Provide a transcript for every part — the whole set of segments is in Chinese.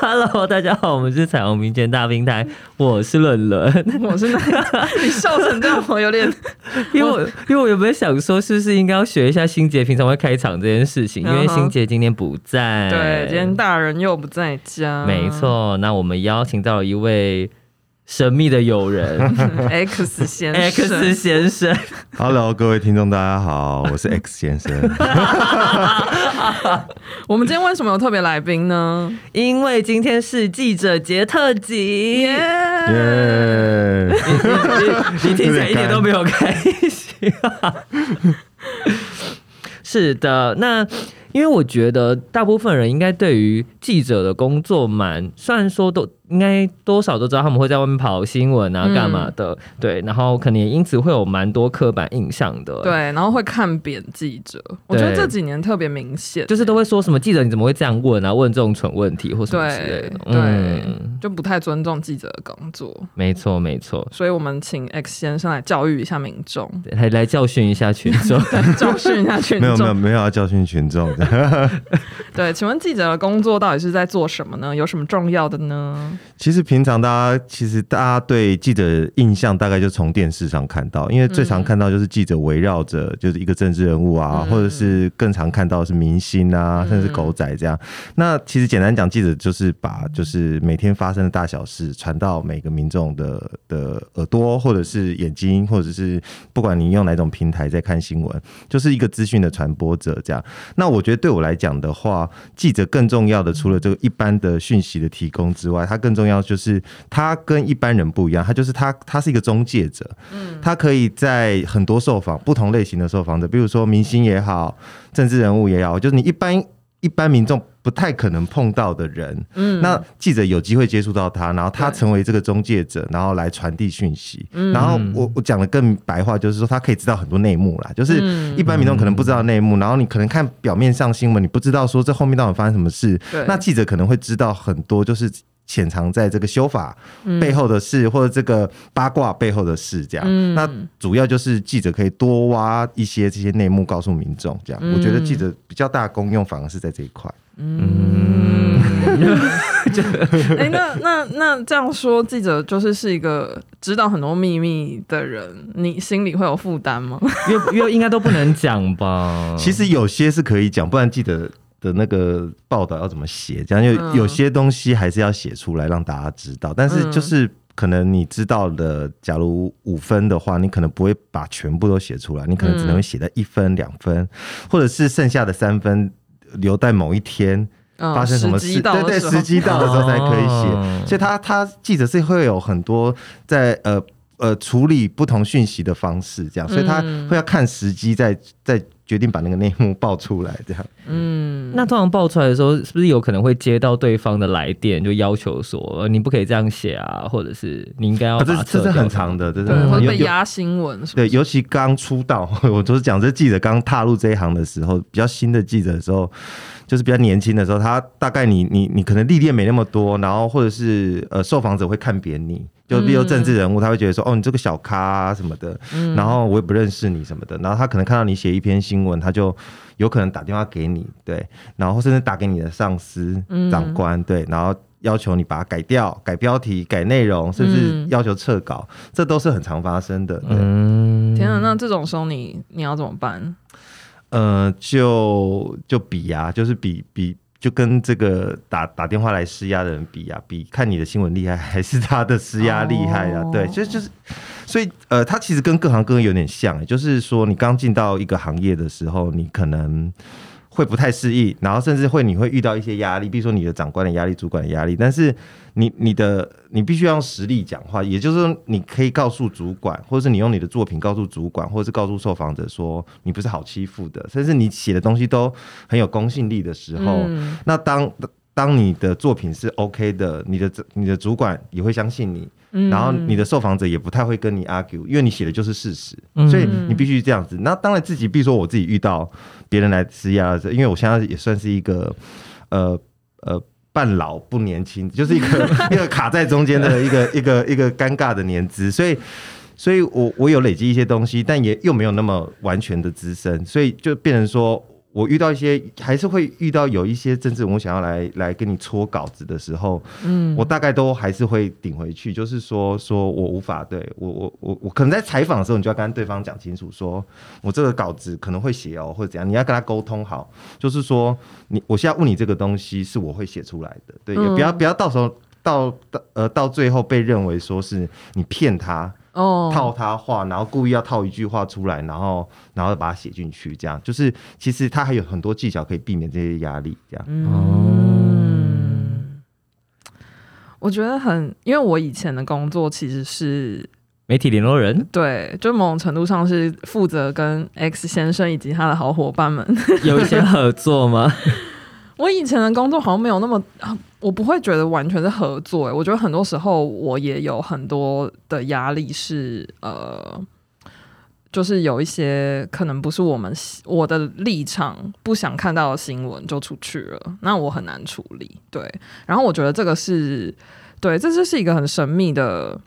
Hello，大家好，我们是彩虹民间大平台，我是伦伦，我是那你笑成这样，我有点，因为我因为我有没有想说，是不是应该要学一下欣杰平常会开场这件事情？因为欣杰今天不在，对，今天大人又不在家，没错。那我们邀请到了一位。神秘的友人 X 先生，X 先生，Hello，各位听众，大家好，我是 X 先生。我们今天为什么有特别来宾呢？因为今天是记者节特辑，耶！你听起来一点都没有开心啊。是的，那。因为我觉得大部分人应该对于记者的工作蛮，虽然说都应该多少都知道他们会在外面跑新闻啊，干嘛的，嗯、对，然后可能也因此会有蛮多刻板印象的，对，然后会看扁记者，我觉得这几年特别明显，就是都会说什么记者你怎么会这样问啊，问这种蠢问题或什么之类的，对，嗯、对，就不太尊重记者的工作，没错没错，所以我们请 X 先生来教育一下民众，来来教训一下群众，教训一下群众，没有没有没有要教训群众。对，请问记者的工作到底是在做什么呢？有什么重要的呢？其实平常大家其实大家对记者的印象大概就从电视上看到，因为最常看到就是记者围绕着就是一个政治人物啊，嗯、或者是更常看到的是明星啊，嗯、甚至狗仔这样。那其实简单讲，记者就是把就是每天发生的大小事传到每个民众的的耳朵，或者是眼睛，或者是不管你用哪种平台在看新闻，就是一个资讯的传播者这样。那我觉得对我来讲的话，记者更重要的，除了这个一般的讯息的提供之外，他更重要就是他跟一般人不一样，他就是他他是一个中介者，嗯，他可以在很多受访不同类型的受访者，比如说明星也好，政治人物也好，就是你一般一般民众。不太可能碰到的人，嗯，那记者有机会接触到他，然后他成为这个中介者，然后来传递讯息。嗯，然后我我讲的更白话，就是说他可以知道很多内幕啦，就是一般民众可能不知道内幕，然后你可能看表面上新闻，你不知道说这后面到底发生什么事。对，那记者可能会知道很多，就是潜藏在这个修法背后的事，或者这个八卦背后的事，这样。嗯，那主要就是记者可以多挖一些这些内幕，告诉民众。这样，我觉得记者比较大的功用反而是在这一块。嗯，哎，那那那这样说，记者就是是一个知道很多秘密的人，你心里会有负担吗？因为因为应该都不能讲吧？其实有些是可以讲，不然记者的那个报道要怎么写？这样有有些东西还是要写出来让大家知道。但是就是可能你知道的，假如五分的话，你可能不会把全部都写出来，你可能只能写在一分、两分，或者是剩下的三分。留待某一天发生什么事，对对，时机到的时候才可以写。所以他他记者是会有很多在呃呃处理不同讯息的方式，这样，所以他会要看时机再再决定把那个内幕爆出来，这样。嗯，那通常爆出来的时候，是不是有可能会接到对方的来电，就要求说你不可以这样写啊，或者是你应该要？这这是很长的，这是会被压新闻。对，尤其刚出道，我都是讲这记者刚踏入这一行的时候，比较新的记者的时候。就是比较年轻的时候，他大概你你你可能历练没那么多，然后或者是呃受访者会看扁你，就比如政治人物，他会觉得说哦你这个小咖啊什么的，然后我也不认识你什么的，然后他可能看到你写一篇新闻，他就有可能打电话给你，对，然后甚至打给你的上司长官，对，然后要求你把它改掉、改标题、改内容，甚至要求撤稿，这都是很常发生的。嗯，天啊，那这种时候你你要怎么办？呃，就就比呀、啊，就是比比，就跟这个打打电话来施压的人比呀、啊，比看你的新闻厉害还是他的施压厉害啊？Oh. 对，就就是，所以呃，他其实跟各行各业有点像，就是说你刚进到一个行业的时候，你可能。会不太适应，然后甚至会你会遇到一些压力，比如说你的长官的压力、主管的压力。但是你你的你必须要用实力讲话，也就是说你可以告诉主管，或者是你用你的作品告诉主管，或者是告诉受访者说你不是好欺负的，甚至你写的东西都很有公信力的时候，那当当你的作品是 OK 的，你的你的主管也会相信你。嗯然后你的受访者也不太会跟你 argue，因为你写的就是事实，嗯所以你必须这样子。那当然自己，比如说我自己遇到别人来施压的时候，因为我现在也算是一个呃呃半老不年轻，就是一个 一个卡在中间的一个一个一个尴尬的年资，所以。所以我我有累积一些东西，但也又没有那么完全的资深，所以就变成说。我遇到一些，还是会遇到有一些政治人物想要来来跟你搓稿子的时候，嗯，我大概都还是会顶回去，就是说说我无法对我我我我可能在采访的时候，你就要跟对方讲清楚说，说我这个稿子可能会写哦，或者怎样，你要跟他沟通好，就是说你我现在问你这个东西是我会写出来的，对，也不要不要到时候到到呃到最后被认为说是你骗他。哦，套他话，然后故意要套一句话出来，然后然后把它写进去，这样就是其实他还有很多技巧可以避免这些压力，这样。嗯，我觉得很，因为我以前的工作其实是媒体联络人，对，就某种程度上是负责跟 X 先生以及他的好伙伴们有一些合作吗？我以前的工作好像没有那么，我不会觉得完全是合作。我觉得很多时候我也有很多的压力是，呃，就是有一些可能不是我们我的立场不想看到的新闻就出去了，那我很难处理。对，然后我觉得这个是对，这就是一个很神秘的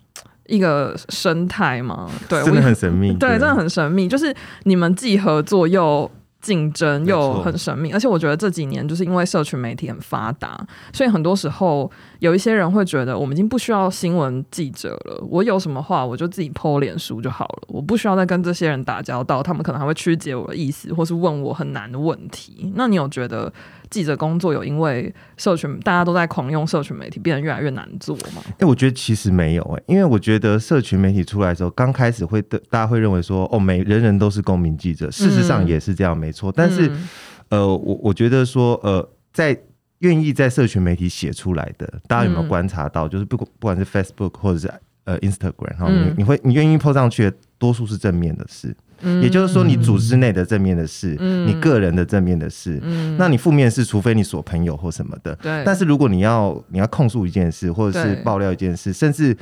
一个生态嘛。对，真的很神秘，对，真的很神秘，就是你们既合作又。竞争又很神秘，而且我觉得这几年就是因为社群媒体很发达，所以很多时候有一些人会觉得我们已经不需要新闻记者了，我有什么话我就自己 po 脸书就好了，我不需要再跟这些人打交道，他们可能还会曲解我的意思，或是问我很难的问题。那你有觉得记者工作有因为社群大家都在狂用社群媒体变得越来越难做吗？哎、欸，我觉得其实没有哎、欸，因为我觉得社群媒体出来的时候，刚开始会的大家会认为说哦，每人人都是公民记者，事实上也是这样，没错。但是、嗯、呃，我我觉得说呃，在愿意在社群媒体写出来的，大家有没有观察到？嗯、就是不不管是 Facebook 或者是呃 Instagram，然后你你会你愿意 po 上去的，多数是正面的事。也就是说，你组织内的正面的事，嗯、你个人的正面的事，嗯、那你负面是，除非你锁朋友或什么的。对。但是如果你要你要控诉一件事，或者是爆料一件事，甚至。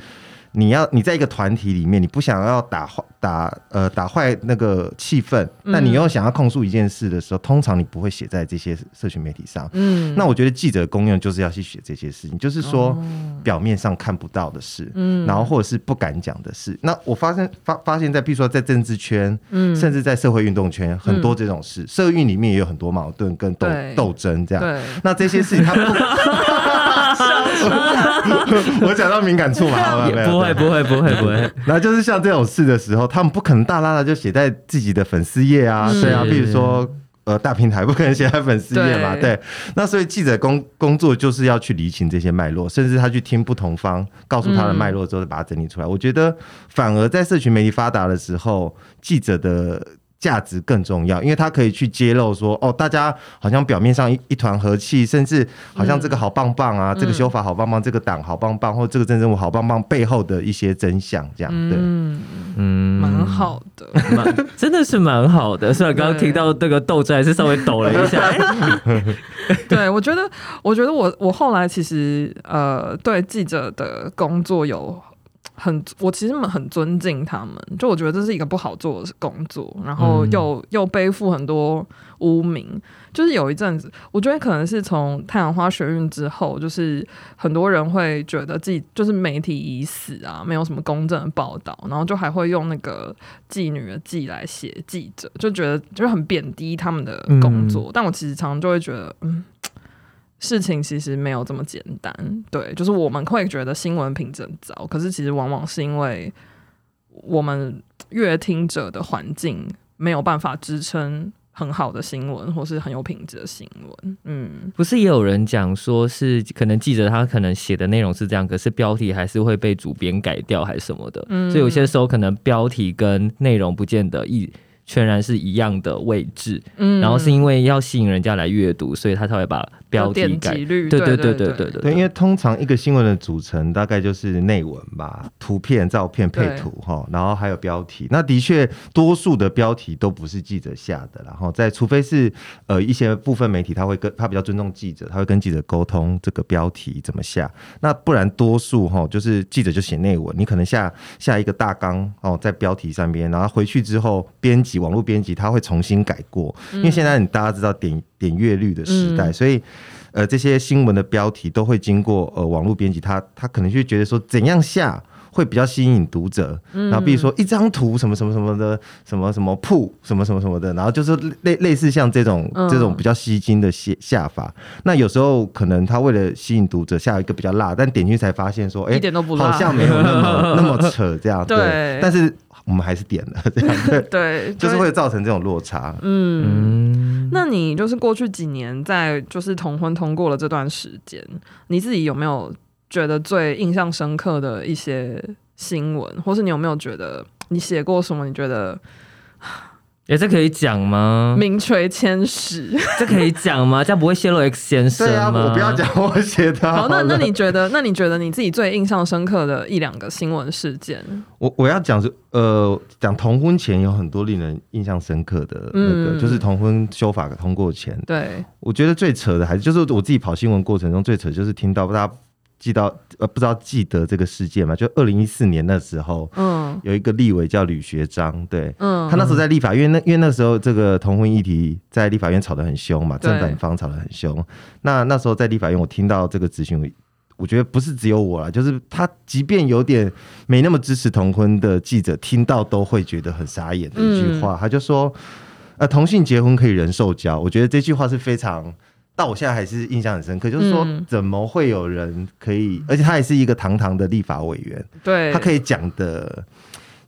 你要你在一个团体里面，你不想要打坏打呃打坏那个气氛，那你又想要控诉一件事的时候，通常你不会写在这些社群媒体上。嗯，那我觉得记者的功用就是要去写这些事情，就是说表面上看不到的事，嗯，然后或者是不敢讲的事。那我发现发发现在，比如说在政治圈，嗯，甚至在社会运动圈，很多这种事，社运里面也有很多矛盾跟斗斗争这样。对，那这些事情他不。我讲到敏感处嘛，好吧，不会，不会，不会，不会。然后就是像这种事的时候，他们不可能大大的就写在自己的粉丝页啊，对啊，比如说呃大平台不可能写在粉丝页嘛，对。那所以记者工工作就是要去厘清这些脉络，甚至他去听不同方告诉他的脉络之后，把它整理出来。我觉得反而在社群媒体发达的时候，记者的。价值更重要，因为他可以去揭露说，哦，大家好像表面上一一团和气，甚至好像这个好棒棒啊，嗯、这个修法好棒棒，嗯、这个党好棒棒，或这个政治人物好棒棒，背后的一些真相，这样对，嗯，蛮好的，真的是蛮好的。虽然刚刚听到这个斗争，还是稍微抖了一下。对，我觉得，我觉得我我后来其实呃，对记者的工作有。很，我其实很尊敬他们，就我觉得这是一个不好做的工作，然后又、嗯、又背负很多污名。就是有一阵子，我觉得可能是从太阳花学运之后，就是很多人会觉得自己就是媒体已死啊，没有什么公正的报道，然后就还会用那个妓女的妓来写记者，就觉得就是很贬低他们的工作。嗯、但我其实常常就会觉得，嗯。事情其实没有这么简单，对，就是我们会觉得新闻品质很糟，可是其实往往是因为我们阅听者的环境没有办法支撑很好的新闻，或是很有品质的新闻。嗯，不是也有人讲说是可能记者他可能写的内容是这样，可是标题还是会被主编改掉还是什么的，嗯，所以有些时候可能标题跟内容不见得一。全然是一样的位置，嗯，然后是因为要吸引人家来阅读，所以他才会把标题改，对对对对对对，对，因为通常一个新闻的组成大概就是内文吧，图片、照片配图哈，然后还有标题。那的确，多数的标题都不是记者下的，然后在除非是呃一些部分媒体他会跟他比较尊重记者，他会跟记者沟通这个标题怎么下，那不然多数哈就是记者就写内文，你可能下下一个大纲哦，在标题上边，然后回去之后编辑。网络编辑他会重新改过，因为现在你大家知道点点阅率的时代，所以。呃，这些新闻的标题都会经过呃网络编辑，他他可能就觉得说怎样下会比较吸引读者，然后比如说一张图什么什么什么的，什么什么铺什么什么什么的，然后就是类类似像这种这种比较吸睛的下下法。那有时候可能他为了吸引读者下一个比较辣，但点进去才发现说，哎，一点都不辣，好像没有那么 那么扯这样。对，但是我们还是点了 这样，对 对，就是会造成这种落差。嗯，那你就是过去几年在就是同婚通过了这段时间，你自己有没有觉得最印象深刻的一些新闻，或是你有没有觉得你写过什么？你觉得？也这可以讲吗？名垂千史，这可以讲吗？这样不会泄露 X 先生吗？对啊，我不要讲我写的好。好，那那你觉得？那你觉得你自己最印象深刻的一两个新闻事件？我我要讲是呃，讲同婚前有很多令人印象深刻的那个，嗯、就是同婚修法通过前。对，我觉得最扯的还是就是我自己跑新闻过程中最扯，就是听到大家。记到呃，不知道记得这个事件吗？就二零一四年那时候，嗯，有一个立委叫吕学章，对，嗯，他那时候在立法院，那因为那时候这个同婚议题在立法院吵得很凶嘛，正反方吵得很凶。那那时候在立法院，我听到这个咨询，我觉得不是只有我啦，就是他，即便有点没那么支持同婚的记者，听到都会觉得很傻眼的一句话，他就说，呃，同性结婚可以人受教，我觉得这句话是非常。到我现在还是印象很深刻，就是说怎么会有人可以，而且他也是一个堂堂的立法委员，对，他可以讲的，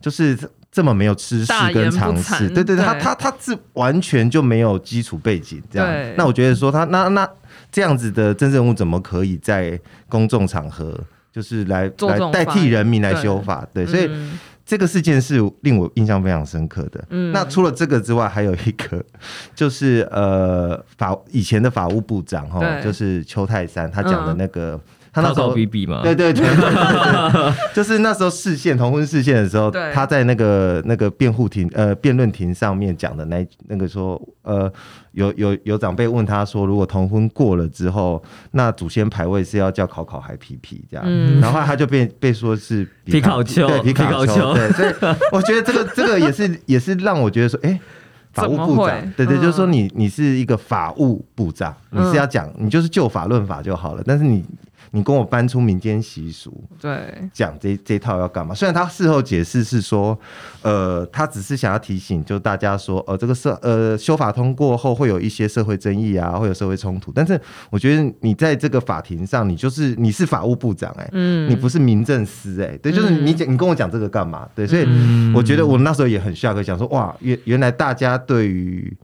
就是这么没有知识跟常识，对对对，他他他是完全就没有基础背景这样。那我觉得说他那那这样子的政治人物怎么可以在公众场合就是来来代替人民来修法？对，所以。这个事件是令我印象非常深刻的。嗯，那除了这个之外，还有一个 就是呃法以前的法务部长哈，就是邱泰山他讲的那个。嗯他那时候比比嘛，对对对，就是那时候视线同婚视线的时候，他在那个那个辩护庭呃辩论庭上面讲的那那个说呃有有有长辈问他说，如果同婚过了之后，那祖先牌位是要叫考考还皮皮这样，嗯、然后他就被被说是皮考丘，对皮考丘，对，所以我觉得这个这个也是也是让我觉得说，哎、欸，法务部长，对，对对，就是说你你是一个法务部长，你是要讲你就是就法论法就好了，但是你。你跟我搬出民间习俗，对，讲这这套要干嘛？虽然他事后解释是说，呃，他只是想要提醒，就大家说，呃，这个社呃修法通过后会有一些社会争议啊，会有社会冲突。但是我觉得你在这个法庭上，你就是你是法务部长哎、欸，嗯，你不是民政司哎、欸，对，就是你讲你跟我讲这个干嘛？对，所以我觉得我那时候也很 shock，想说哇，原原来大家对于。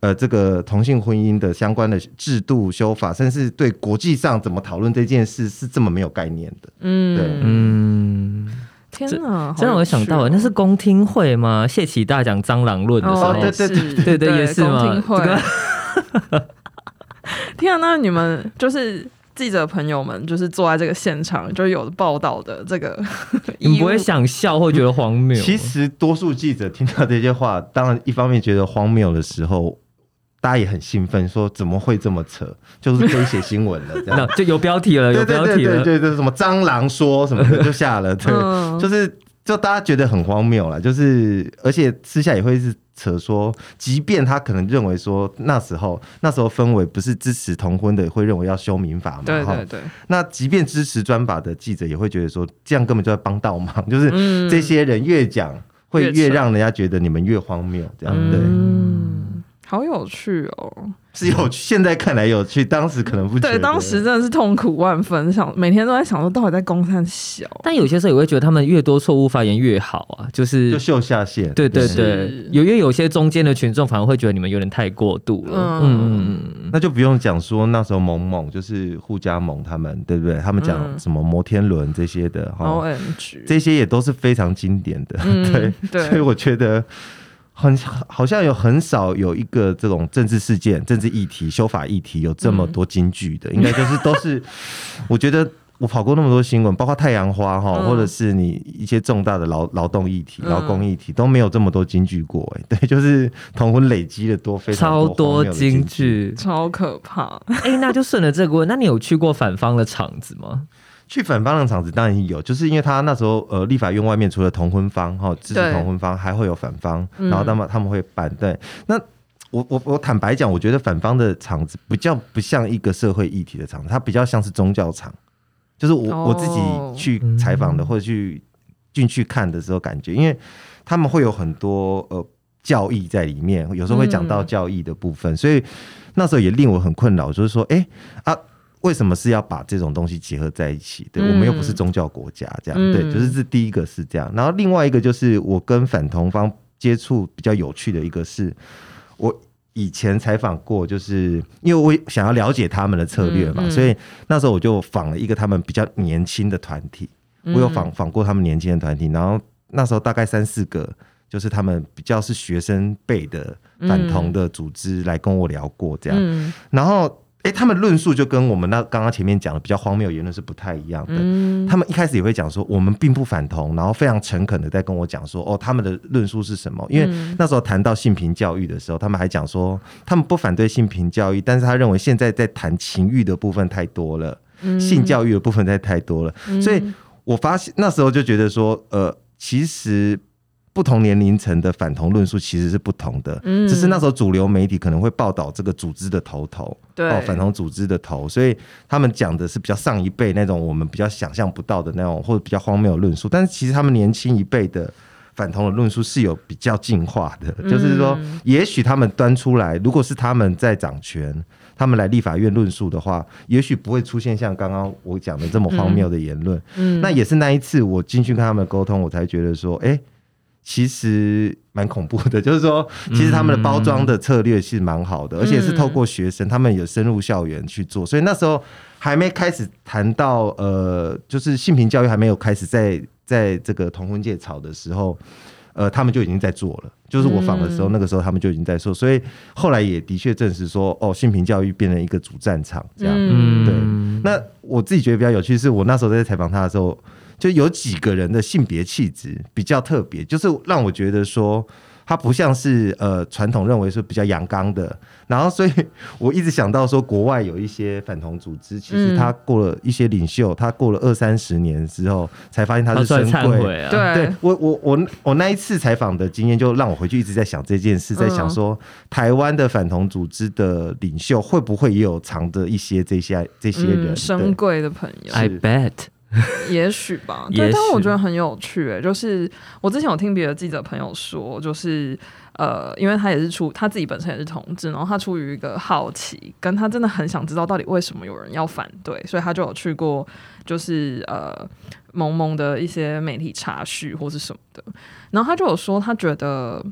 呃，这个同性婚姻的相关的制度修法，甚至对国际上怎么讨论这件事是这么没有概念的。嗯，对，嗯，天哪，真让我想到，那是公听会吗？谢启大讲蟑螂论的时候，对对对对 对，也是吗？公听会。天啊，那你们就是记者朋友们，就是坐在这个现场，就有报道的这个，你不会想笑或觉得荒谬？其实多数记者听到这些话，当然一方面觉得荒谬的时候。大家也很兴奋，说怎么会这么扯？就是可以写新闻了，这样。就有标题了，有标题了，对对对对对，什么蟑螂说什么的就下了，对，就是就大家觉得很荒谬了，就是而且私下也会是扯说，即便他可能认为说那时候那时候氛围不是支持同婚的，会认为要修民法嘛，对对对。那即便支持专法的记者也会觉得说，这样根本就在帮倒忙，就是这些人越讲会越让人家觉得你们越荒谬，这样对。好有趣哦。是有趣，现在看来有趣，当时可能不觉得。对，当时真的是痛苦万分，想每天都在想说，到底在公三小。但有些时候也会觉得他们越多错误发言越好啊，就是就秀下限。对对对，有因为有些中间的群众反而会觉得你们有点太过度了。嗯嗯嗯，那就不用讲说那时候萌萌就是互加盟他们，对不对？他们讲什么摩天轮这些的，哈，这些也都是非常经典的。对对，所以我觉得。很好像有很少有一个这种政治事件、政治议题、修法议题有这么多金句的，嗯、应该就是都是。我觉得我跑过那么多新闻，包括太阳花哈，嗯、或者是你一些重大的劳劳动议题、劳工议题，都没有这么多金句过。哎，对，就是同婚累积的多，非常多，超多金句，超可怕。哎，那就顺着这个问，那你有去过反方的场子吗？去反方的场子当然有，就是因为他那时候呃，立法院外面除了同婚方哈支持同婚方，还会有反方，然后他们他们会办。对，那我我我坦白讲，我觉得反方的场子比较不像一个社会议题的场子，它比较像是宗教场。就是我我自己去采访的或者去进去看的时候，感觉，因为他们会有很多呃教义在里面，有时候会讲到教义的部分，所以那时候也令我很困扰，就是说，哎啊。为什么是要把这种东西结合在一起？对，我们又不是宗教国家，这样、嗯、对，就是这第一个是这样。然后另外一个就是我跟反同方接触比较有趣的一个是，我以前采访过，就是因为我想要了解他们的策略嘛，嗯嗯、所以那时候我就访了一个他们比较年轻的团体，我有访访过他们年轻的团体，然后那时候大概三四个，就是他们比较是学生辈的反同的组织来跟我聊过这样，嗯、然后。哎、欸，他们论述就跟我们那刚刚前面讲的比较荒谬的言论是不太一样的。嗯、他们一开始也会讲说，我们并不反同，然后非常诚恳的在跟我讲说，哦，他们的论述是什么？因为那时候谈到性平教育的时候，他们还讲说，他们不反对性平教育，但是他认为现在在谈情欲的部分太多了，嗯、性教育的部分太太多了。嗯、所以我发现那时候就觉得说，呃，其实。不同年龄层的反同论述其实是不同的，嗯，只是那时候主流媒体可能会报道这个组织的头头，对，哦，反同组织的头，所以他们讲的是比较上一辈那种我们比较想象不到的那种或者比较荒谬的论述，但是其实他们年轻一辈的反同的论述是有比较进化的，嗯，就是说，也许他们端出来，如果是他们在掌权，他们来立法院论述的话，也许不会出现像刚刚我讲的这么荒谬的言论，嗯，嗯，那也是那一次我进去跟他们沟通，我才觉得说，哎，欸。其实蛮恐怖的，就是说，其实他们的包装的策略是蛮好的，嗯、而且是透过学生，他们有深入校园去做，所以那时候还没开始谈到呃，就是性平教育还没有开始在在这个同婚界吵的时候，呃，他们就已经在做了。就是我访的时候，那个时候他们就已经在做，所以后来也的确证实说，哦，性平教育变成一个主战场，这样。嗯、对。那我自己觉得比较有趣，是我那时候在采访他的时候。就有几个人的性别气质比较特别，就是让我觉得说他不像是呃传统认为是比较阳刚的，然后所以我一直想到说国外有一些反同组织，其实他过了一些领袖，他过了二三十年之后才发现他是深柜。对，对我我我我那一次采访的经验，就让我回去一直在想这件事，在想说台湾的反同组织的领袖会不会也有藏着一些这些这些人深柜的朋友？I bet。也许吧，对，但我觉得很有趣诶，就是我之前有听别的记者朋友说，就是呃，因为他也是出他自己本身也是同志，然后他出于一个好奇，跟他真的很想知道到底为什么有人要反对，所以他就有去过，就是呃，萌萌的一些媒体茶叙或是什么的，然后他就有说，他觉得，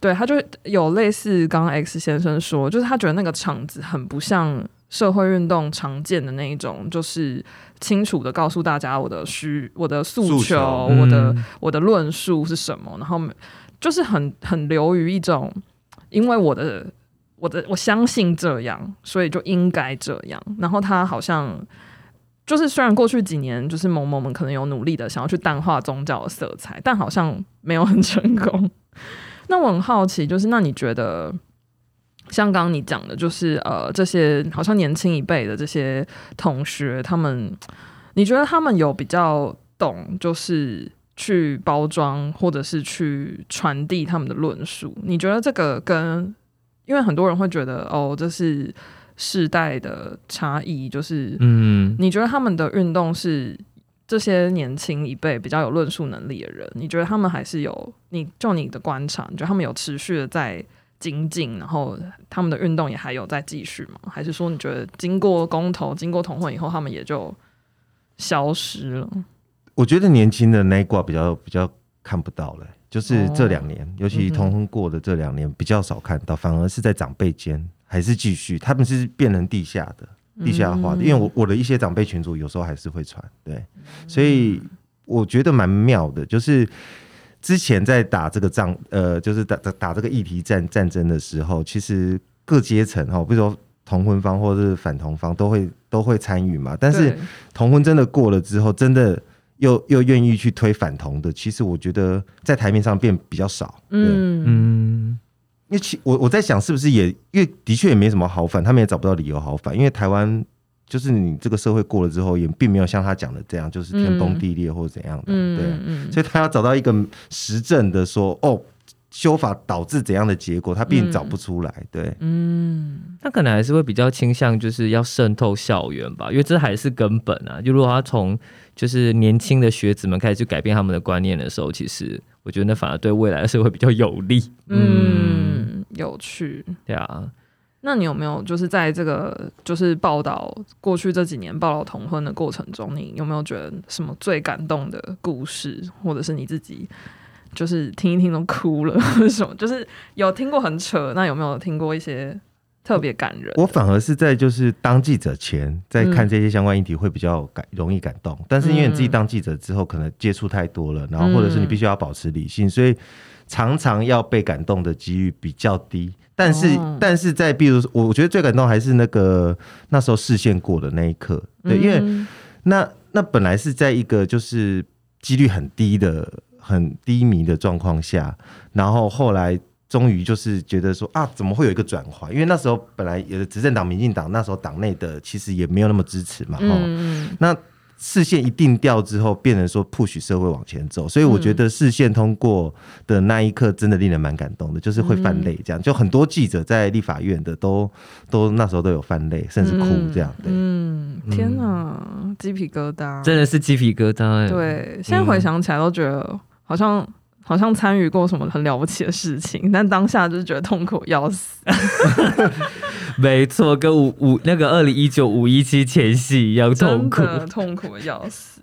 对，他就有类似刚刚 X 先生说，就是他觉得那个场子很不像社会运动常见的那一种，就是。清楚的告诉大家我的需、我的诉求、诉求我的、嗯、我的论述是什么，然后就是很很流于一种，因为我的我的我相信这样，所以就应该这样。然后他好像就是虽然过去几年就是某某们可能有努力的想要去淡化宗教的色彩，但好像没有很成功。那我很好奇，就是那你觉得？像刚刚你讲的，就是呃，这些好像年轻一辈的这些同学，他们，你觉得他们有比较懂，就是去包装或者是去传递他们的论述？你觉得这个跟，因为很多人会觉得哦，这是世代的差异，就是嗯，你觉得他们的运动是这些年轻一辈比较有论述能力的人？你觉得他们还是有？你就你的观察，你觉得他们有持续的在？精进，然后他们的运动也还有在继续吗？还是说你觉得经过公投、经过同婚以后，他们也就消失了？我觉得年轻的那一挂比较比较看不到了，就是这两年，哦、尤其同婚过的这两年比较少看到，反而是在长辈间还是继续，他们是变成地下的、地下化的。嗯、因为我我的一些长辈群组有时候还是会传，对，所以我觉得蛮妙的，就是。之前在打这个仗，呃，就是打打打这个议题战战争的时候，其实各阶层哈，比如说同婚方或者是反同方都会都会参与嘛。但是同婚真的过了之后，真的又又愿意去推反同的，其实我觉得在台面上变比较少。嗯嗯，因为其我我在想，是不是也因为的确也没什么好反，他们也找不到理由好反，因为台湾。就是你这个社会过了之后，也并没有像他讲的这样，就是天崩地裂或者怎样的，嗯、对、嗯，所以他要找到一个实证的说，哦，修法导致怎样的结果，他并找不出来，对，嗯，他可能还是会比较倾向就是要渗透校园吧，因为这还是根本啊。就如果他从就是年轻的学子们开始去改变他们的观念的时候，其实我觉得那反而对未来的社会比较有利，嗯，嗯。有趣，对啊。那你有没有就是在这个就是报道过去这几年报道同婚的过程中，你有没有觉得什么最感动的故事，或者是你自己就是听一听都哭了，或者什么？就是有听过很扯，那有没有听过一些特别感人？我反而是在就是当记者前，在看这些相关议题会比较感容易感动，但是因为你自己当记者之后，可能接触太多了，然后或者是你必须要保持理性，所以常常要被感动的几率比较低。但是，哦、但是在比如说，我觉得最感动还是那个那时候视线过的那一刻，对，因为那那本来是在一个就是几率很低的、很低迷的状况下，然后后来终于就是觉得说啊，怎么会有一个转换？因为那时候本来有的执政党民进党那时候党内的其实也没有那么支持嘛，哦、嗯，那。视线一定调之后，变成说 push 社会往前走，所以我觉得视线通过的那一刻，真的令人蛮感动的，就是会泛泪，这样就很多记者在立法院的都都那时候都有泛泪，甚至哭这样。对，嗯，天哪，鸡皮疙瘩，真的是鸡皮疙瘩。对，现在回想起来都觉得好像。好像参与过什么很了不起的事情，但当下就是觉得痛苦要死。没错，跟五五那个二零一九五一七前夕一样痛苦，痛苦要死。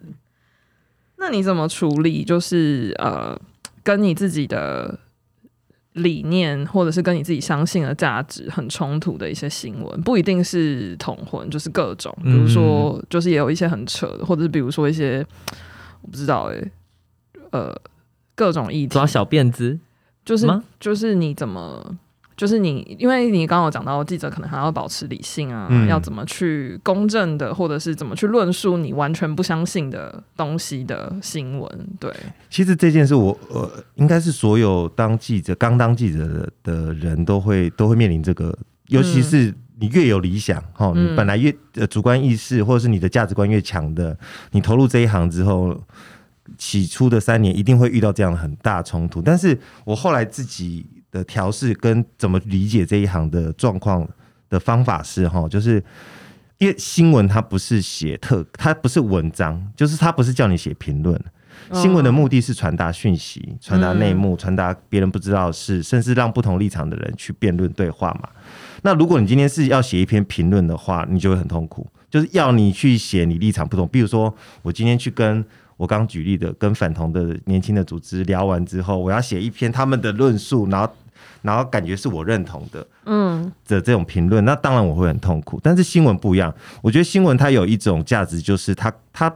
那你怎么处理？就是呃，跟你自己的理念，或者是跟你自己相信的价值很冲突的一些新闻，不一定是同婚，就是各种，比如说，就是也有一些很扯的，或者是比如说一些我不知道哎、欸，呃。各种议题抓小辫子，就是就是你怎么，就是你，因为你刚刚有讲到记者可能还要保持理性啊，嗯、要怎么去公正的，或者是怎么去论述你完全不相信的东西的新闻。对，其实这件事我呃，应该是所有当记者刚当记者的的人都会都会面临这个，尤其是你越有理想哈，嗯、你本来越呃主观意识或者是你的价值观越强的，你投入这一行之后。起初的三年一定会遇到这样的很大冲突，但是我后来自己的调试跟怎么理解这一行的状况的方法是哈，就是因为新闻它不是写特，它不是文章，就是它不是叫你写评论。新闻的目的是传达讯息、传达内幕、传达别人不知道的事，甚至让不同立场的人去辩论对话嘛。那如果你今天是要写一篇评论的话，你就会很痛苦，就是要你去写你立场不同。比如说，我今天去跟我刚举例的跟反同的年轻的组织聊完之后，我要写一篇他们的论述，然后然后感觉是我认同的，嗯的这种评论，那当然我会很痛苦。但是新闻不一样，我觉得新闻它有一种价值，就是它它。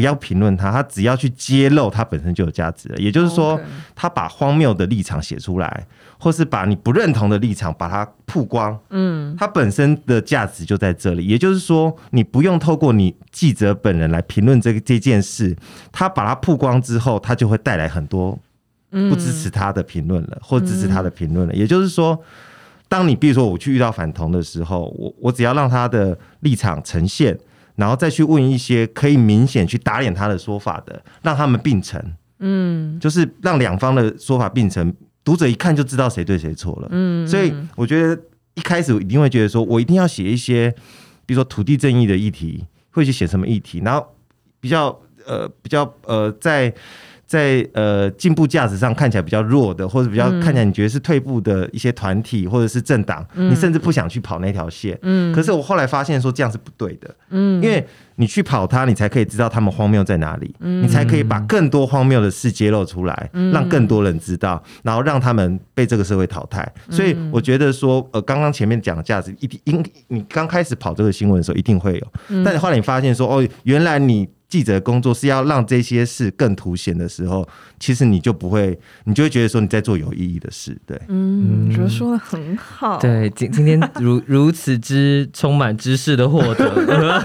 不要评论他，他只要去揭露，他本身就有价值了。也就是说，他把荒谬的立场写出来，或是把你不认同的立场把它曝光，嗯，他本身的价值就在这里。也就是说，你不用透过你记者本人来评论这个这件事，他把它曝光之后，他就会带来很多不支持他的评论了，或支持他的评论了。也就是说，当你比如说我去遇到反同的时候，我我只要让他的立场呈现。然后再去问一些可以明显去打脸他的说法的，让他们并成，嗯，就是让两方的说法并成，读者一看就知道谁对谁错了，嗯，所以我觉得一开始一定会觉得说，我一定要写一些，比如说土地正义的议题，会去写什么议题，然后比较呃比较呃在。在呃进步价值上看起来比较弱的，或者比较看起来你觉得是退步的一些团体或者是政党，嗯、你甚至不想去跑那条线。嗯，可是我后来发现说这样是不对的。嗯，因为你去跑它，你才可以知道他们荒谬在哪里，嗯、你才可以把更多荒谬的事揭露出来，嗯、让更多人知道，然后让他们被这个社会淘汰。嗯、所以我觉得说，呃，刚刚前面讲的价值一定，应你刚开始跑这个新闻的时候一定会有，嗯、但是后来你发现说，哦，原来你。记者的工作是要让这些事更凸显的时候，其实你就不会，你就会觉得说你在做有意义的事。对，嗯，觉得说的很好。对，今今天如如此之充满知识的获得，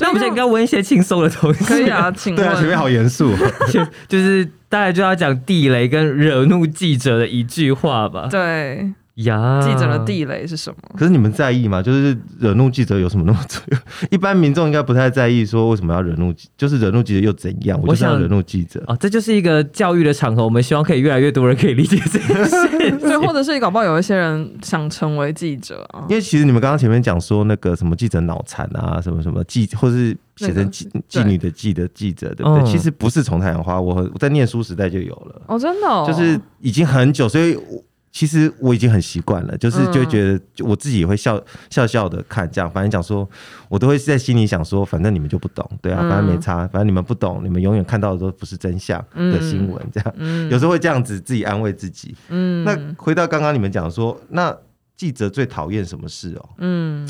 那不是应该问一些轻松的东西？可以啊，请问。对啊，前面好严肃，就就是大概就要讲地雷跟惹怒记者的一句话吧。对。呀，记者的地雷是什么？可是你们在意吗？就是惹怒记者有什么那么重要？一般民众应该不太在意，说为什么要惹怒，就是惹怒记者又怎样？我想惹怒记者哦，这就是一个教育的场合，我们希望可以越来越多人可以理解这件事。对，或者是搞不好有一些人想成为记者啊。因为其实你们刚刚前面讲说那个什么记者脑残啊，什么什么记，或是写成妓妓女的妓的记者，对不对？其实不是从太阳花，我我在念书时代就有了。哦，真的，哦，就是已经很久，所以。其实我已经很习惯了，就是就会觉得，就我自己也会笑笑笑的看这样，反正讲说，我都会在心里想说，反正你们就不懂，对啊，反正没差，反正你们不懂，你们永远看到的都不是真相的新闻，这样，有时候会这样子自己安慰自己。嗯，那回到刚刚你们讲说，那记者最讨厌什么事哦？嗯，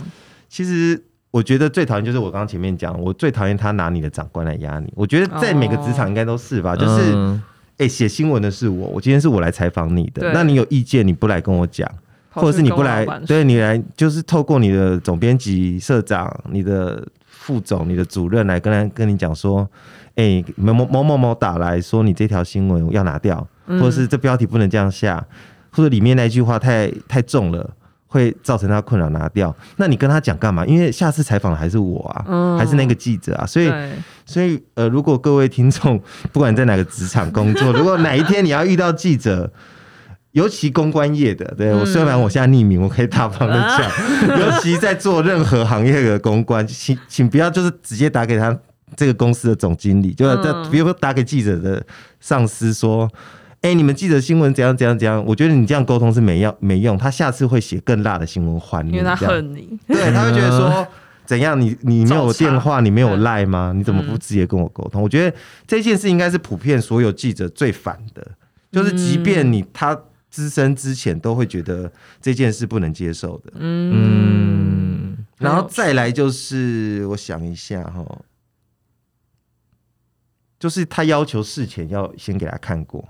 其实我觉得最讨厌就是我刚刚前面讲，我最讨厌他拿你的长官来压你。我觉得在每个职场应该都是吧，就是。哎，写新闻的是我，我今天是我来采访你的。那你有意见，你不来跟我讲，或者是你不来，对你来就是透过你的总编辑、社长、你的副总、你的主任来跟他跟你讲说，哎，某某某某某打来说你这条新闻要拿掉，或者是这标题不能这样下，或者里面那句话太太重了。会造成他困扰，拿掉。那你跟他讲干嘛？因为下次采访的还是我啊，嗯、还是那个记者啊。所以，所以呃，如果各位听众，不管你在哪个职场工作，如果哪一天你要遇到记者，尤其公关业的，对我虽然我现在匿名，我可以大方的讲，嗯、尤其在做任何行业的公关，请请不要就是直接打给他这个公司的总经理，就是在比如说打给记者的上司说。哎、欸，你们记者新闻怎样怎样怎样？我觉得你这样沟通是没用没用，他下次会写更辣的新闻还你，因为他恨你。对，他会觉得说 怎样？你你没有电话，你没有赖吗？你怎么不直接跟我沟通？嗯、我觉得这件事应该是普遍所有记者最烦的，就是即便你他资深之前都会觉得这件事不能接受的。嗯，然后再来就是我想一下哈，就是他要求事前要先给他看过。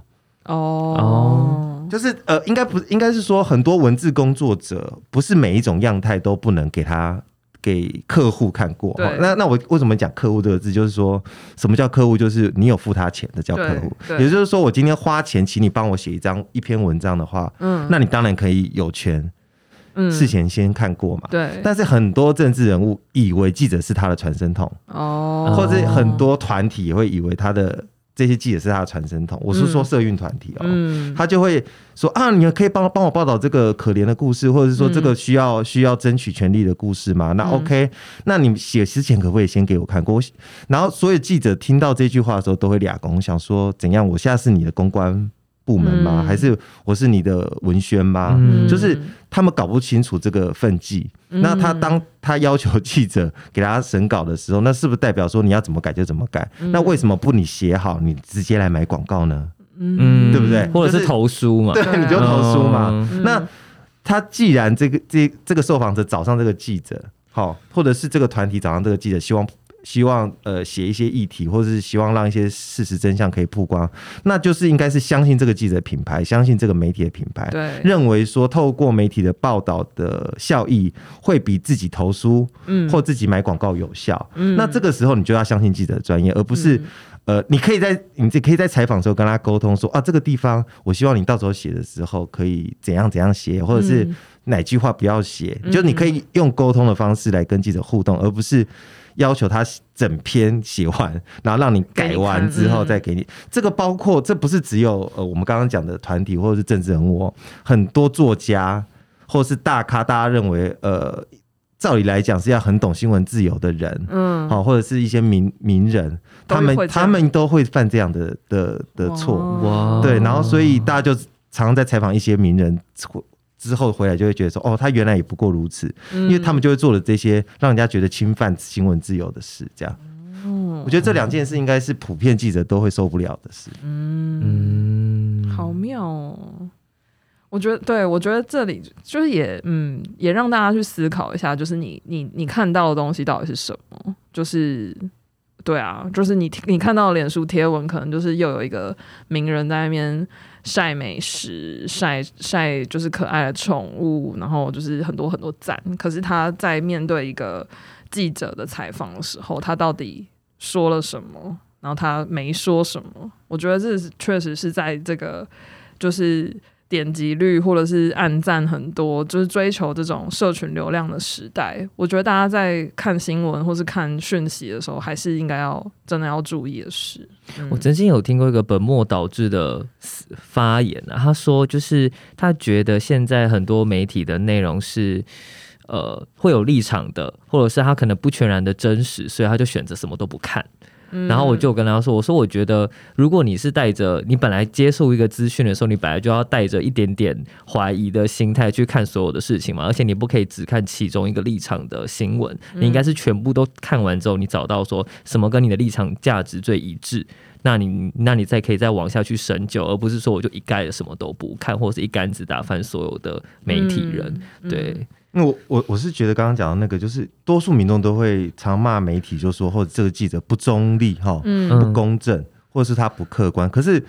哦，就是呃，应该不应该是说，很多文字工作者不是每一种样态都不能给他给客户看过。对那那我为什么讲客户这个字？就是说什么叫客户？就是你有付他钱的叫客户。也就是说，我今天花钱请你帮我写一张一篇文章的话，嗯，那你当然可以有权，嗯事前先看过嘛。对。但是很多政治人物以为记者是他的传声筒，哦，或者很多团体也会以为他的。这些记者是他的传声筒，我是说社运团体哦，嗯、他就会说啊，你可以帮帮我报道这个可怜的故事，或者是说这个需要需要争取权利的故事吗？那 OK，那你写之前可不可以先给我看过？然后所有记者听到这句话的时候都会俩公想说怎样？我现在是你的公关部门吗？还是我是你的文宣吗？嗯、就是他们搞不清楚这个分际。那他当他要求记者给他审稿的时候，那是不是代表说你要怎么改就怎么改？那为什么不你写好，你直接来买广告呢？嗯，对不对？或者是投书嘛？对，你就投书嘛。那他既然这个这这个受访者找上这个记者，好，或者是这个团体找上这个记者，希望。希望呃写一些议题，或者是希望让一些事实真相可以曝光，那就是应该是相信这个记者品牌，相信这个媒体的品牌，对，认为说透过媒体的报道的效益会比自己投书，嗯，或自己买广告有效，嗯，那这个时候你就要相信记者的专业，而不是、嗯、呃，你可以在你这可以在采访的时候跟他沟通说啊，这个地方我希望你到时候写的时候可以怎样怎样写，或者是哪句话不要写，嗯、就你可以用沟通的方式来跟记者互动，而不是。要求他整篇写完，然后让你改完之后再给你。这个包括，这不是只有呃我们刚刚讲的团体或者是政治人物，很多作家或者是大咖，大家认为呃，照理来讲是要很懂新闻自由的人，嗯，好，或者是一些名名人，他们他们都会犯这样的的的错，哇，对，然后所以大家就常常在采访一些名人。之后回来就会觉得说，哦，他原来也不过如此，嗯、因为他们就会做了这些让人家觉得侵犯新闻自由的事，这样。嗯、我觉得这两件事应该是普遍记者都会受不了的事。嗯，嗯好妙哦。我觉得，对，我觉得这里就是也，嗯，也让大家去思考一下，就是你你你看到的东西到底是什么？就是。对啊，就是你你看到脸书贴文，可能就是又有一个名人在那边晒美食、晒晒就是可爱的宠物，然后就是很多很多赞。可是他在面对一个记者的采访的时候，他到底说了什么？然后他没说什么？我觉得这确实是在这个就是。点击率或者是按赞很多，就是追求这种社群流量的时代。我觉得大家在看新闻或是看讯息的时候，还是应该要真的要注意的是。嗯、我曾经有听过一个本末倒置的发言啊，他说就是他觉得现在很多媒体的内容是呃会有立场的，或者是他可能不全然的真实，所以他就选择什么都不看。然后我就跟他说：“我说我觉得，如果你是带着你本来接受一个资讯的时候，你本来就要带着一点点怀疑的心态去看所有的事情嘛。而且你不可以只看其中一个立场的新闻，你应该是全部都看完之后，你找到说什么跟你的立场价值最一致，那你那你再可以再往下去深究，而不是说我就一概的什么都不看，或者是一竿子打翻所有的媒体人。对。”那我我我是觉得刚刚讲的那个，就是多数民众都会常骂媒体，就说或者这个记者不中立哈，嗯，不公正，或者是他不客观。可是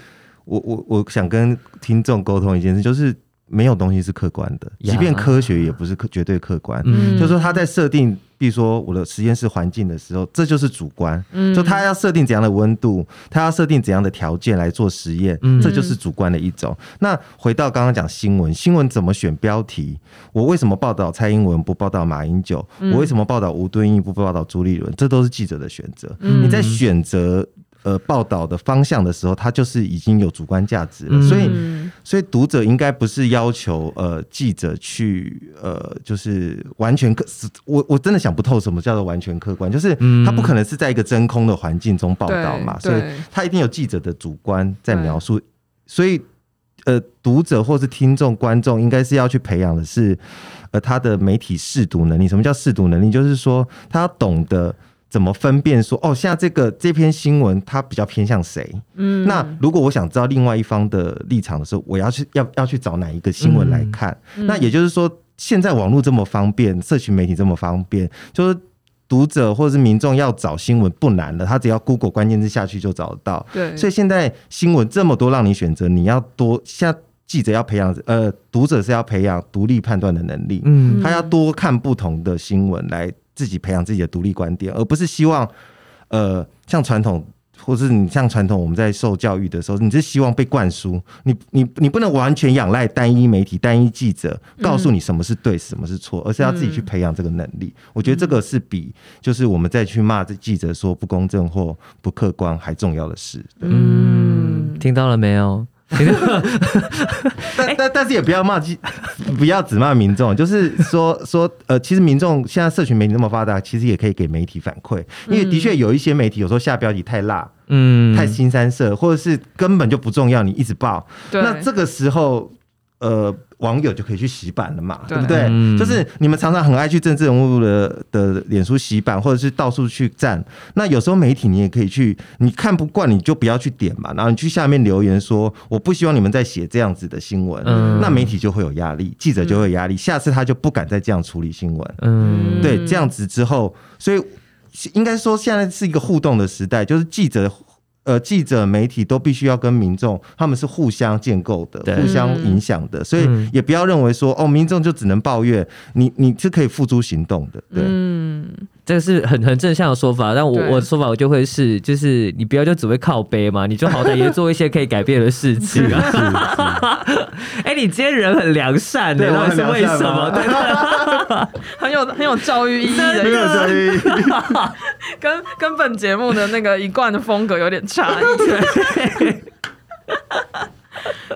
我我我想跟听众沟通一件事，就是没有东西是客观的，即便科学也不是客绝对客观。嗯，就是说他在设定。比如说我的实验室环境的时候，这就是主观。嗯，就他要设定怎样的温度，他要设定怎样的条件来做实验，嗯，这就是主观的一种。那回到刚刚讲新闻，新闻怎么选标题？我为什么报道蔡英文不报道马英九？我为什么报道吴敦义不报道朱立伦？这都是记者的选择。你在选择。呃，报道的方向的时候，它就是已经有主观价值了，所以，所以读者应该不是要求呃记者去呃，就是完全客，我我真的想不透什么叫做完全客观，就是他不可能是在一个真空的环境中报道嘛，所以他一定有记者的主观在描述，所以呃，读者或是听众观众应该是要去培养的是呃他的媒体识读能力。什么叫识读能力？就是说他要懂得。怎么分辨说哦，现在这个这篇新闻它比较偏向谁？嗯，那如果我想知道另外一方的立场的时候，我要去要要去找哪一个新闻来看？嗯，那也就是说，现在网络这么方便，社群媒体这么方便，就是读者或者是民众要找新闻不难了，他只要 Google 关键字下去就找得到。对，所以现在新闻这么多让你选择，你要多像记者要培养，呃，读者是要培养独立判断的能力。嗯，他要多看不同的新闻来。自己培养自己的独立观点，而不是希望，呃，像传统，或是你像传统，我们在受教育的时候，你是希望被灌输，你你你不能完全仰赖单一媒体、单一记者告诉你什么是对，什么是错，而是要自己去培养这个能力。我觉得这个是比就是我们再去骂这记者说不公正或不客观还重要的事。嗯，听到了没有？但但但是也不要骂，不要只骂民众，就是说 说呃，其实民众现在社群媒体那么发达，其实也可以给媒体反馈，因为的确有一些媒体有时候下标题太辣，嗯，太新三色，或者是根本就不重要，你一直报，那这个时候。呃，网友就可以去洗版了嘛，对，对不对？嗯、就是你们常常很爱去政治人物的的脸书洗版，或者是到处去站。那有时候媒体你也可以去，你看不惯你就不要去点嘛，然后你去下面留言说我不希望你们再写这样子的新闻。嗯，那媒体就会有压力，记者就会有压力，下次他就不敢再这样处理新闻。嗯，对，这样子之后，所以应该说现在是一个互动的时代，就是记者。呃，记者、媒体都必须要跟民众，他们是互相建构的、互相影响的，所以也不要认为说，哦，民众就只能抱怨，你你是可以付诸行动的，对。嗯这个是很很正向的说法，但我对我的说法我就会是，就是你不要就只会靠背嘛，你就好歹也做一些可以改变的事情啊。哎、欸，你今天人很良善的，我是为什么？对 很有很有教育意义的，很 有教育意义，跟跟本节目的那个一贯的风格有点差异。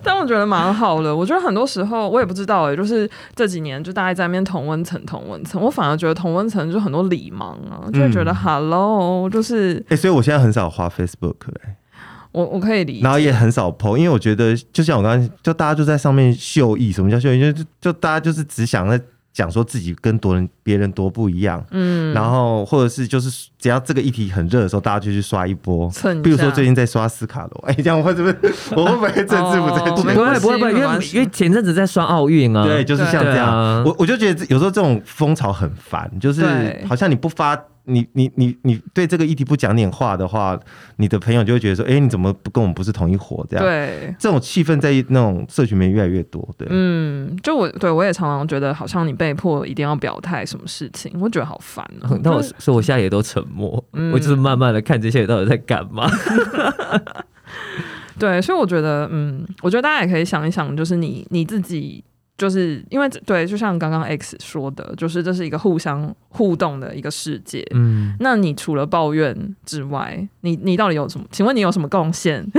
但我觉得蛮好的。我觉得很多时候我也不知道哎、欸，就是这几年就大家在那边同温层，同温层，我反而觉得同温层就很多礼盲啊，就会觉得 Hello，就是哎、欸，所以我现在很少花 Facebook 哎、欸，我我可以理解，然后也很少 po，因为我觉得就像我刚刚，就大家就在上面秀艺，什么叫秀艺？就就大家就是只想在。讲说自己跟多人别人多不一样，嗯，然后或者是就是只要这个议题很热的时候，大家就去刷一波。比如说最近在刷斯卡罗，哎，这样我会不是 我会不会政治不正确？不会不会不会，因为因为前阵子在刷奥运啊，对，就是像这样。我我就觉得有时候这种风潮很烦，就是好像你不发你你你你对这个议题不讲点话的话，你的朋友就会觉得说，哎、欸，你怎么不跟我们不是同一伙？这样，对，这种气氛在那种社群里面越来越多。对，嗯，就我对我也常常觉得，好像你被迫一定要表态什么事情，我觉得好烦、喔。那我所以我现在也都沉默，嗯、我就是慢慢的看这些人到底在干嘛。对，所以我觉得，嗯，我觉得大家也可以想一想，就是你你自己。就是因为对，就像刚刚 X 说的，就是这是一个互相互动的一个世界。嗯，那你除了抱怨之外，你你到底有什么？请问你有什么贡献？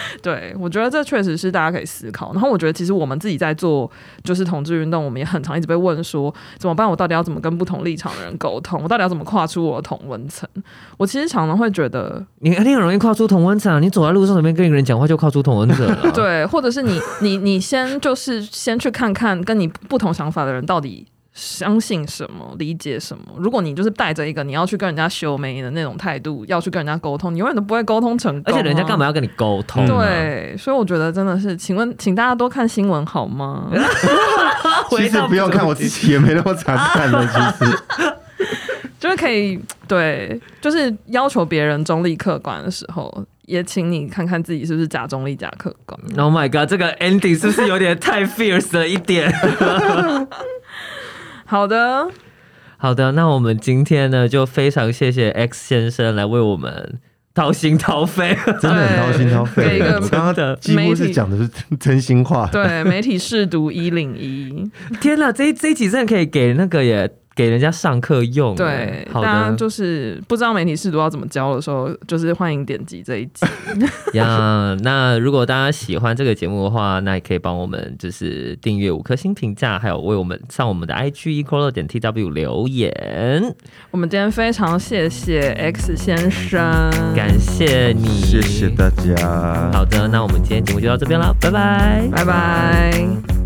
对，我觉得这确实是大家可以思考。然后我觉得，其实我们自己在做就是同志运动，我们也很常一直被问说怎么办？我到底要怎么跟不同立场的人沟通？我到底要怎么跨出我的同温层？我其实常常会觉得，你你很容易跨出同温层。你走在路上随便跟一个人讲话就跨出同温层了。对，或者是你你你先就是先去看看跟你不同想法的人到底。相信什么，理解什么？如果你就是带着一个你要去跟人家修眉的那种态度，要去跟人家沟通，你永远都不会沟通成功啊。而且人家干嘛要跟你沟通啊？对，所以我觉得真的是，请问，请大家多看新闻好吗？其实不用看，我自己也没那么常看的。其实就是可以，对，就是要求别人中立客观的时候，也请你看看自己是不是假中立、假客观。Oh my god，这个 ending 是不是有点太 fierce 了一点？好的，好的，那我们今天呢，就非常谢谢 X 先生来为我们掏心掏肺，真的很掏心掏肺，刚刚几乎是讲的是真心话，对，媒体试读一零一，天哪，这这一集真的可以给那个耶。给人家上课用，对，好的，大家就是不知道媒体试读要怎么教的时候，就是欢迎点击这一集 呀。yeah, 那如果大家喜欢这个节目的话，那也可以帮我们就是订阅五颗星评价，还有为我们上我们的 IG equal 点 tw 留言。我们今天非常谢谢 X 先生，感谢你，谢谢大家。好的，那我们今天节目就到这边了，拜拜，拜拜。